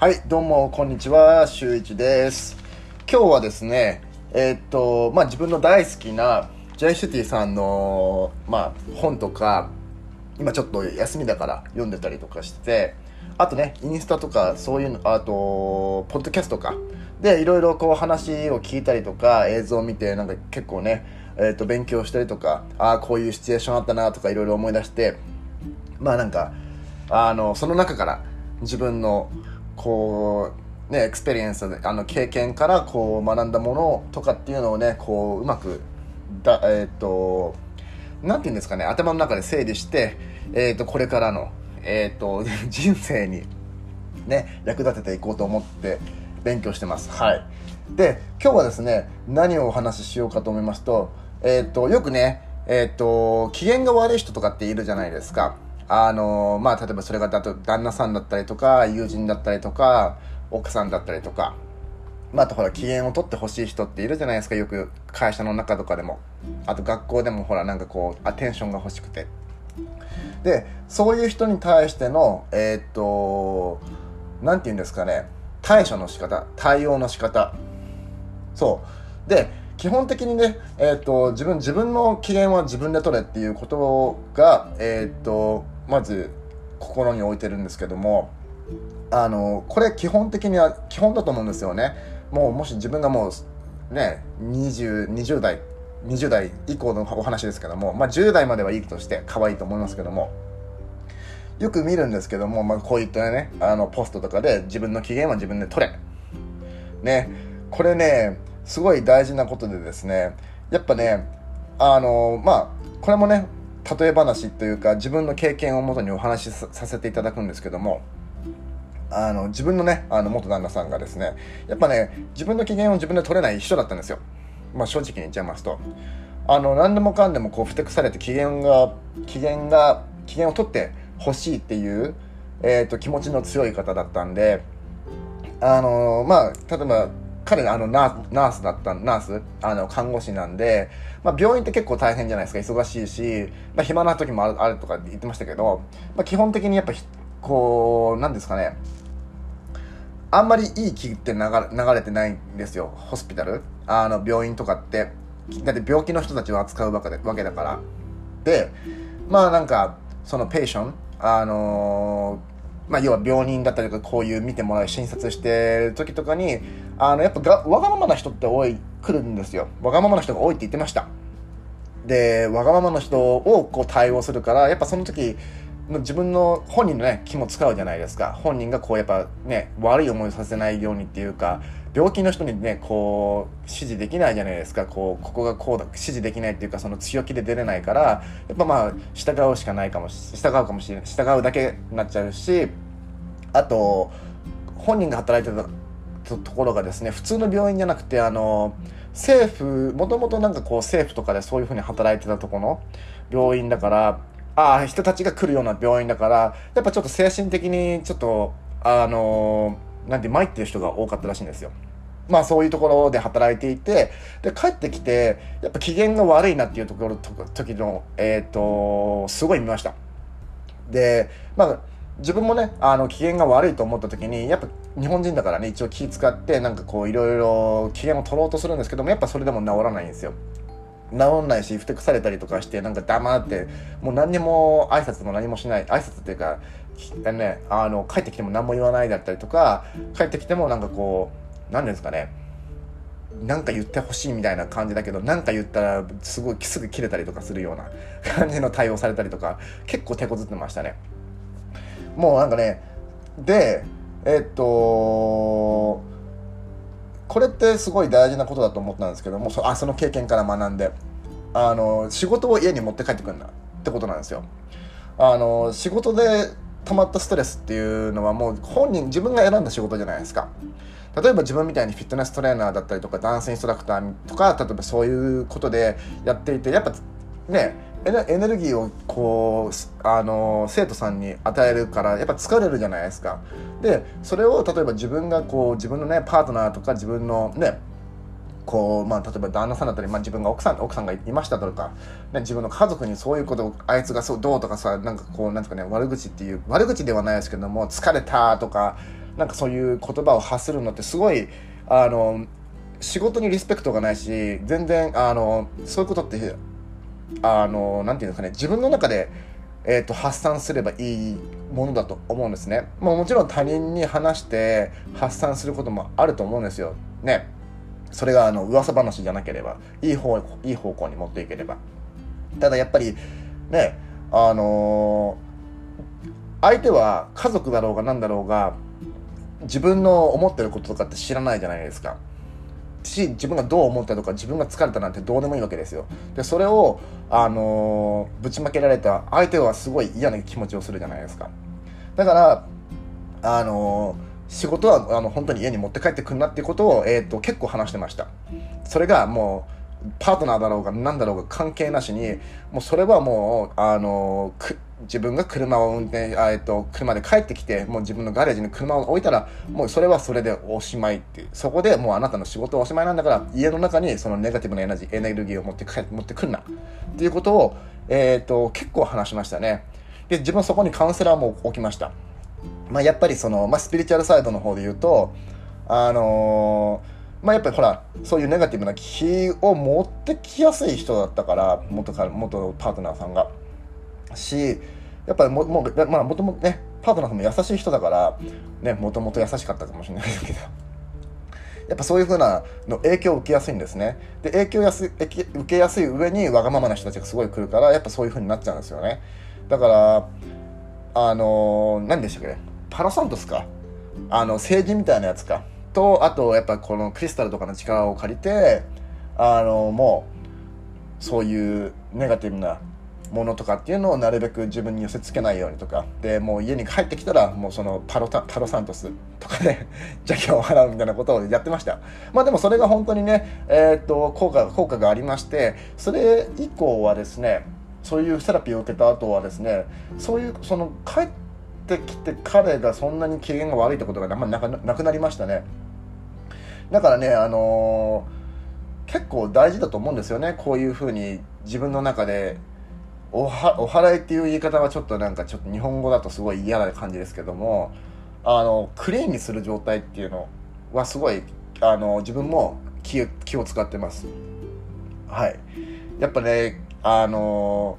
はい、どうも、こんにちは、しゅういちです。今日はですね、えーっと、まあ、自分の大好きな、ジェイ・シュティさんの、まあ、本とか、今ちょっと休みだから読んでたりとかして、あとね、インスタとか、そういうの、あと、ポッドキャストとか、で、いろいろこう話を聞いたりとか、映像を見て、なんか結構ね、えーっと、勉強したりとか、ああ、こういうシチュエーションあったなとか、いろいろ思い出して、まあなんか、あの、その中から自分の、こう、ね、 experience、あの、経験からこう学んだものとかっていうのをね、こう、うまく、だ、えーと、なんて言うんですかね、頭の中で整理して、えーっと、これからの、えーっと、人生に、ね、役立てていこうと思って勉強してます。はい。で、今日はですね、何をお話ししようかと思いますと、えーっと、よくね、えーと、機嫌が悪い人とかっているじゃないですか。あの、まあ、例えばそれがだと旦那さんだったりとか、友人だったりとか、奥さんだったりとか、まあ、あとほら、機嫌を取ってほしい人っているじゃないですか、よく会社の中とかでも。あと学校でもほら、なんかこう、アテンションが欲しくて。で、そういう人に対しての、えーっと、なんて言うんですかね、対処の仕方、対応の仕方。そう。で、基本的にね、えーっと、自分、自分の機嫌は自分で取れっていうことが、えーっと、まず、心に置いてるんですけども、あの、これ基本的には、基本だと思うんですよね。もう、もし自分がもう、ね、20、20代、20代以降のお話ですけども、まあ、10代まではいいとして可愛いと思いますけども、よく見るんですけども、まあ、こういったね、あの、ポストとかで自分の機嫌は自分で取れ。ね、これね、すごい大事なことでですね、やっぱね、あの、まあ、これもね、例え話というか、自分の経験をもとにお話しさせていただくんですけども、あの、自分のね、あの、元旦那さんがですね、やっぱね、自分の機嫌を自分で取れない人だったんですよ。まあ、正直に言っちゃいますと。あの、何でもかんでもこう、ふてくされて機嫌が、機嫌が、機嫌を取ってほしいっていう、えっ、と、気持ちの強い方だったんで、あのまあ、例えば、彼あのナーナースだった、ナース、あの、看護師なんで、まあ、病院って結構大変じゃないですか、忙しいし、まあ、暇な時もあるあるとか言ってましたけど、まあ、基本的にやっぱ、こう、なんですかね、あんまりいい気って流れてないんですよ、ホスピタル？あの、病院とかって。だって病気の人たちを扱うわけわけだから。で、まあなんか、そのペーション、あのーまあ要は病人だったりとか、こういう見てもらう、診察してる時とかに、あの、やっぱがわがままな人って多い、来るんですよ。わがままな人が多いって言ってました。で、わがままの人をこう対応するから、やっぱその時自分の本人のね、気も使うじゃないですか。本人がこうやっぱね、悪い思いをさせないようにっていうか、病気の人にね、こう、指示できないじゃないですか。こう、ここがこうだ、指示できないっていうか、その強気で出れないから、やっぱまあ、従うしかないかもし、従うかもしれない。従うだけになっちゃうし、あと、本人が働いてたとところがですね、普通の病院じゃなくて、あの、政府、もともとなんかこう政府とかでそういうふうに働いてたところの病院だから、あ、人たちが来るような病院だから、やっぱちょっと精神的にちょっと、あの、なんて、参ってる人が多かったらしいんですよ。まあそういうところで働いていて、で、帰ってきて、やっぱ機嫌が悪いなっていうところ、と時の、えっ、と、すごい見ました。で、まあ、自分もね、あの、機嫌が悪いと思った時に、やっぱ日本人だからね、一応気使って、なんかこう、いろいろ機嫌を取ろうとするんですけども、やっぱそれでも治らないんですよ。治んないし、ふてくされたりとかして、なんか黙って、もう何にも挨拶も何もしない、挨拶っていうか、ね、あの、帰ってきても何も言わないだったりとか、帰ってきてもなんかこう、何ですかね、なんか言ってほしいみたいな感じだけど、なんか言ったらすごいすぐ切れたりとかするような 感じの対応されたりとか、結構手こずってましたね。もうなんかね、で、えっと、これってすごい大事なことだと思ったんですけども、そあその経験から学んで、あの、仕事を家に持って帰ってくるんだってことなんですよ。あの、仕事で溜まったストレスっていうのはもう本人、自分が選んだ仕事じゃないですか。例えば自分みたいにフィットネストレーナーだったりとかダンスインストラクターとか例えばそういうことでやっていてやっぱねエネエネルギーをこうあの生徒さんに与えるからやっぱ疲れるじゃないですかでそれを例えば自分がこう自分のねパートナーとか自分のねこうまあ、例えば旦那さんだったり、まあ、自分が奥さん奥さんがいましたとか、ね、自分の家族にそういうことをあいつがそうどうとかさなんかこうなんですかね悪口っていう悪口ではないですけども疲れたとかなんかそういう言葉を発するのってすごいあの仕事にリスペクトがないし全然あのそういうことってあのなんていうんですかね自分の中で、えーと、発散すればいいものだと思うんですね、まあ、もちろん他人に話して発散することもあると思うんですよ。ね。それがあの噂話じゃなければいい方いい方向に持っていければ。ただやっぱりねあのー、相手は家族だろうが何だろうが自分の思ってることとかって知らないじゃないですか。し自分がどう思ったとか自分が疲れたなんてどうでもいいわけですよ。でそれを、あのー、ぶちまけられた相手はすごい嫌な気持ちをするじゃないですか。だからあのー、仕事はあの本当に家に持って帰ってくるなっていうことを、えーと、結構話してましたそれがもうパートナーだろうが何だろうが関係なしにもうそれはもうあのー自分が車を運転あ、えっと、車で帰ってきて、もう自分のガレージに車を置いたら、もうそれはそれでおしまいっていう。そこでもうあなたの仕事はおしまいなんだから、家の中にそのネガティブなエナジー、エネルギーを持って帰持ってくんな。っていうことを、えっ、と、結構話しましたね。で、自分そこにカウンセラーも置きました。まあ、やっぱりその、まあ、スピリチュアルサイドの方で言うと、あのー、まあやっぱりほら、そういうネガティブな気を持ってきやすい人だったから、元か元パートナーさんが。し、やっぱりもも、まあ、もともとね、パートナーさんも優しい人だから、ね、もともと優しかったかもしれないけど、やっぱそういう風なの影響を受けやすいんですね。で、影響やす受けやすい上にわがままな人たちがすごい来るから、やっぱそういう風になっちゃうんですよね。だから、あのー、何でしたっけ？パラサントスか。あの、政治みたいなやつか。と、あと、やっぱこのクリスタルとかの力を借りて、あの、もう、そういうネガティブなものとかっていうのをなるべく自分に寄せつけないようにとかでもう家に帰ってきたらもうそのパロタパロサントスとかで 邪気を払うみたいなことをやってましたまあでもそれが本当にねえー、っと効果効果がありましてそれ以降はですねそういうセラピーを受けた後はですねそういうその帰っててきて彼がそんなに機嫌が悪いってことがあんまりなくなりましたね。だからねあのー、結構大事だと思うんですよね。こういうふうに自分の中でおはお祓いっていう言い方はちょっとなんかちょっと日本語だとすごい嫌な感じですけどもあのクリーンにする状態っていうのはすごいあの自分も気気を使ってます。はい。やっぱねあの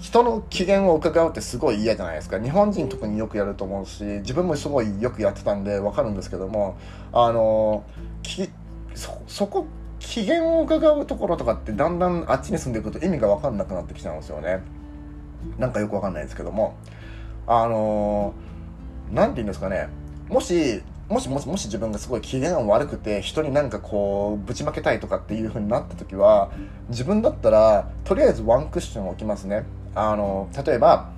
人の機嫌を伺うってすごい嫌じゃないですか。日本人特によくやると思うし自分もすごいよくやってたんで分かるんですけどもあのきそそこ機嫌を伺うところとかってだんだんあっちに住んでいくと意味が分かんなくなってきちゃうんですよね。なんかよく分かんないですけども。あの何、て言うんですかね。もしもしもしもし自分がすごい機嫌が悪くて人になんかこうぶちまけたいとかっていう風になった時は自分だったらとりあえずワンクッション置きますね。あの例えば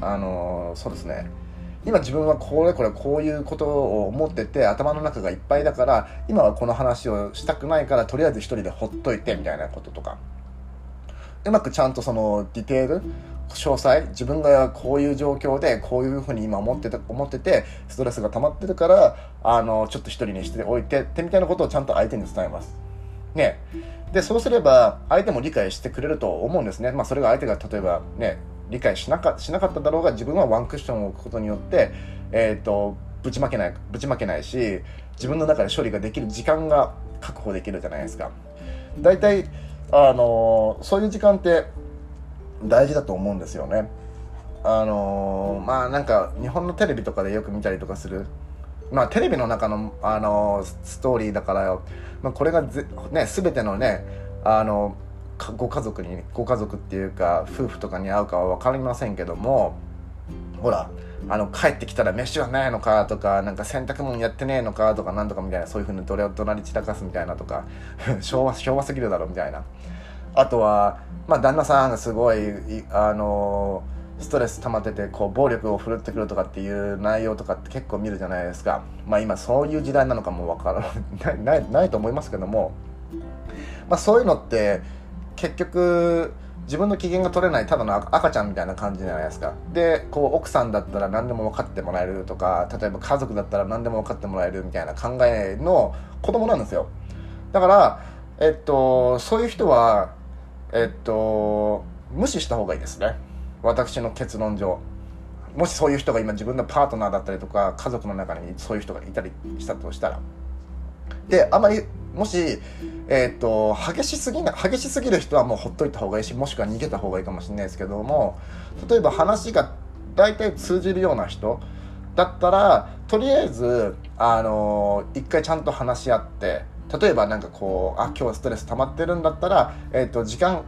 あのそうですね。今自分はこれこれこういうことを思ってて頭の中がいっぱいだから今はこの話をしたくないからとりあえず一人でほっといてみたいなこととか。うまくちゃんとそのディテール詳細自分がこういう状況でこういうふうに今思ってて思っててストレスが溜まってるからあのちょっと一人にしておいてってみたいなことをちゃんと相手に伝えます。ね、でそうすれば相手も理解してくれると思うんですね。まあ、それが相手が例えばね理解しなかしなかっただろうが自分はワンクッションを置くことによって、えーと、ぶちまけないぶちまけないし自分の中で処理ができる時間が確保できるじゃないですか大体あのそういう時間って大事だと思うんですよねあのまあなんか日本のテレビとかでよく見たりとかするまあテレビの中の、あのストーリーだから、まあ、これがぜ、ね、全てのねあのご家族にご家族っていうか夫婦とかに会うかは分かりませんけどもほらあの帰ってきたら飯はないのかとかなんか洗濯物やってねえのかとかなんとかみたいなそういうふうにどれを隣散らかすみたいなとか 昭和昭和すぎるだろみたいな。あとはまあ旦那さんがすごいあのストレス溜まっててこう暴力を振るってくるとかっていう内容とかって結構見るじゃないですか。まあ今そういう時代なのかもわから ないないと思いますけども。まあそういうのって結局自分の機嫌が取れないただの赤ちゃんみたいな感じじゃないですか。でこう奥さんだったら何でも分かってもらえるとか例えば家族だったら何でも分かってもらえるみたいな考えの子供なんですよ。だからえっとそういう人はえっと無視した方がいいですね。私の結論上。もしそういう人が今自分のパートナーだったりとか家族の中にそういう人がいたりしたとしたら。であまりもし、えーと、激しすぎな激しすぎる人はもうほっといた方がいいしもしくは逃げた方がいいかもしれないですけども例えば話が大体通じるような人だったらとりあえずあのー、一回ちゃんと話し合って例えばなんかこうあ今日はストレス溜まってるんだったら、えーと、時間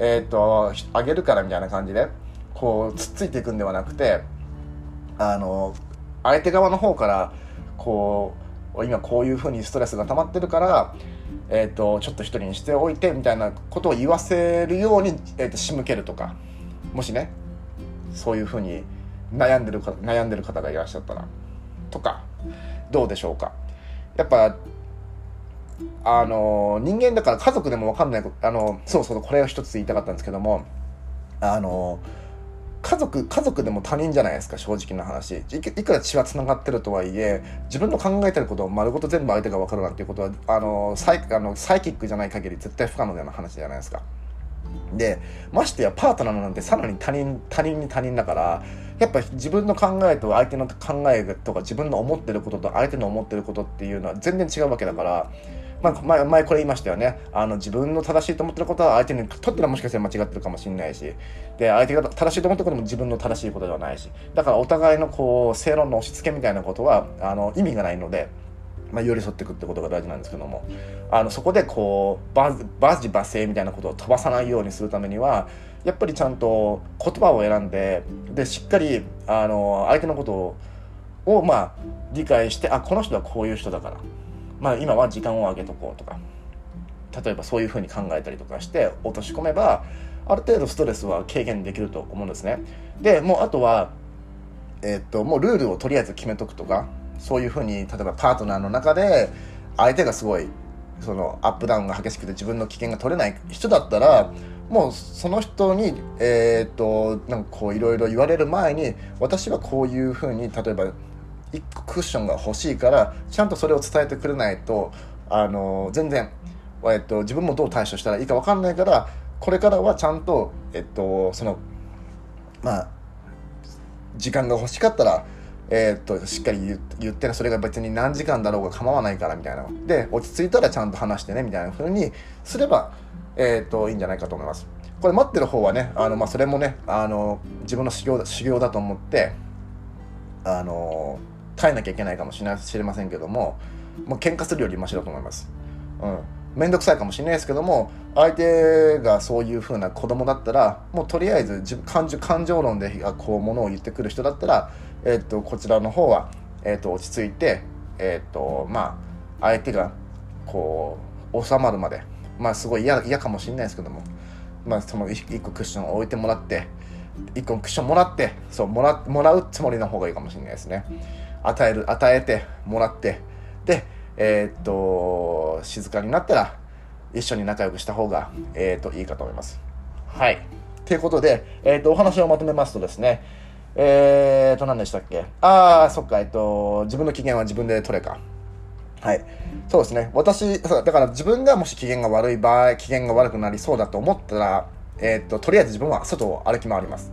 えっ、ー、とあげるからみたいな感じでこうつっついていくんではなくてあの相手側の方からこう今こういうふうにストレスが溜まってるから、えーと、ちょっと一人にしておいてみたいなことを言わせるように、えーと、仕向けるとかもしねそういうふうに悩んでるか悩んでる方がいらっしゃったらとかどうでしょうか？やっぱあの人間だから家族でも分かんないあのそうそうこれを一つ言いたかったんですけどもあの家族家族でも他人じゃないですか正直な話。いくら血はつながってるとはいえ自分の考えてることを丸ごと全部相手が分かるなんていうことはあのサイあのサイキックじゃない限り絶対不可能な話じゃないですか。でましてやパートナーなんてさらに他人他人に他人だからやっぱ自分の考えと相手の考えとか自分の思ってることと相手の思ってることっていうのは全然違うわけだからまあ、前前これ言いましたよね。あの自分の正しいと思ってることは相手にとってはもしかしたら間違ってるかもしれないし。で相手が正しいと思ってることも自分の正しいことではないし。だからお互いのこう正論の押し付けみたいなことはあの意味がないので。まあ、寄り添っていくってことが大事なんですけども。あのそこでこうババジバセみたいなことを飛ばさないようにするためにはやっぱりちゃんと言葉を選んででしっかりあの相手のことをまあ理解してあこの人はこういう人だから。まあ、今は時間を空けとこうとか例えばそういうふうに考えたりとかして落とし込めばある程度ストレスは軽減できると思うんですね。でもうあとはえー、っともうルールをとりあえず決めとくとかそういうふうに例えばパートナーの中で相手がすごいそのアップダウンが激しくて自分の危険が取れない人だったらもうその人にえー、っとなんかこういろいろ言われる前に私はこういうふうに例えば1個クッションが欲しいからちゃんとそれを伝えてくれないとあの全然、えっと、自分もどう対処したらいいか分かんないからこれからはちゃんと、えっと、そのまあ時間が欲しかったらえ、っとしっかり言ってそれが別に何時間だろうが構わないからみたいな。で落ち着いたらちゃんと話してねみたいな風にすれば、え、っといいんじゃないかと思います。これ待ってる方はねあの、まあ、それもねあの自分の修行修行だと思ってあの耐えなきゃいけないかもしれませんけどももう喧嘩するよりマシだと思います。うん面倒くさいかもしれないですけども相手がそういう風な子供だったらもうとりあえず自分感情感情論でこうものを言ってくる人だったら、えー、っとこちらの方は、えー、っと落ち着いて、えー、っとまあ、相手がこう収まるまでまあすごい嫌かもしれないですけども、まあ、その1個クッションを置いてもらって1個クッションもらってそうもらもらうつもりの方がいいかもしれないですね。与える与えてもらってでえー、っと静かになったら一緒に仲良くした方が、えー、っといいかと思いますはいということで、えー、っとお話をまとめますとですねえー、っと何でしたっけ？ああそっかえっと自分の機嫌は自分で取れかはい。そうですね。私、だから自分がもし機嫌が悪い場合、機嫌が悪くなりそうだと思ったら、えー、っと、とりあえず自分は外を歩き回ります。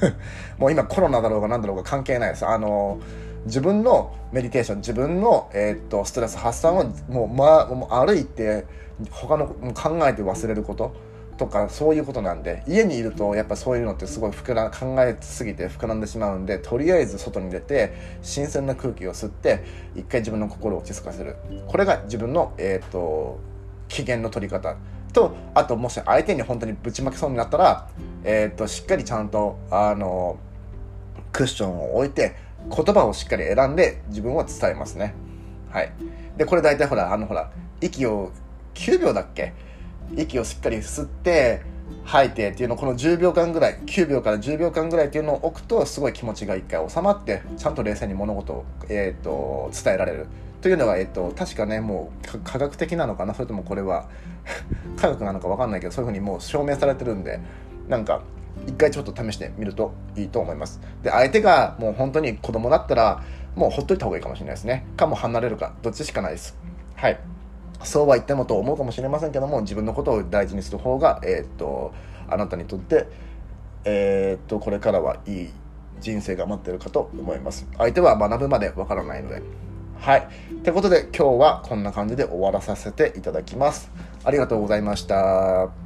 もう今コロナだろうが何だろうが関係ないです。あのー自分のメディテーション自分の、えー、っとストレス発散をもう,、ま、もう歩いて他の考えて忘れることとかそういうことなんで家にいるとやっぱそういうのってすごい膨ら考えすぎて膨らんでしまうんでとりあえず外に出て新鮮な空気を吸って一回自分の心を落ち着かせる。これが自分の、えー、っと機嫌の取り方。とあともし相手に本当にぶちまけそうになったら、えー、っとしっかりちゃんとあのクッションを置いて言葉をしっかり選んで自分は伝えますね。はい。で、これ大体ほら、あのほら、息を9秒だっけ？息をしっかり吸って、吐いてっていうのをこの10秒間ぐらい、9秒から10秒間ぐらいっていうのを置くと、すごい気持ちが一回収まって、ちゃんと冷静に物事を、えーと、伝えられる。というのが、えーと、確かね、もう科学的なのかな？それともこれは 科学なのか分かんないけど、そういうふうにもう証明されてるんで、なんか、一回ちょっと試してみるといいと思います。で相手がもう本当に子供だったらもうほっといた方がいいかもしれないですね。かも離れるかどっちしかないです。はい。そうは言ってもと思うかもしれませんけども自分のことを大事にする方がえー、っとあなたにとってえー、っとこれからはいい人生が待ってるかと思います。相手は学ぶまでわからないので。はい。ということで今日はこんな感じで終わらさせていただきます。ありがとうございました。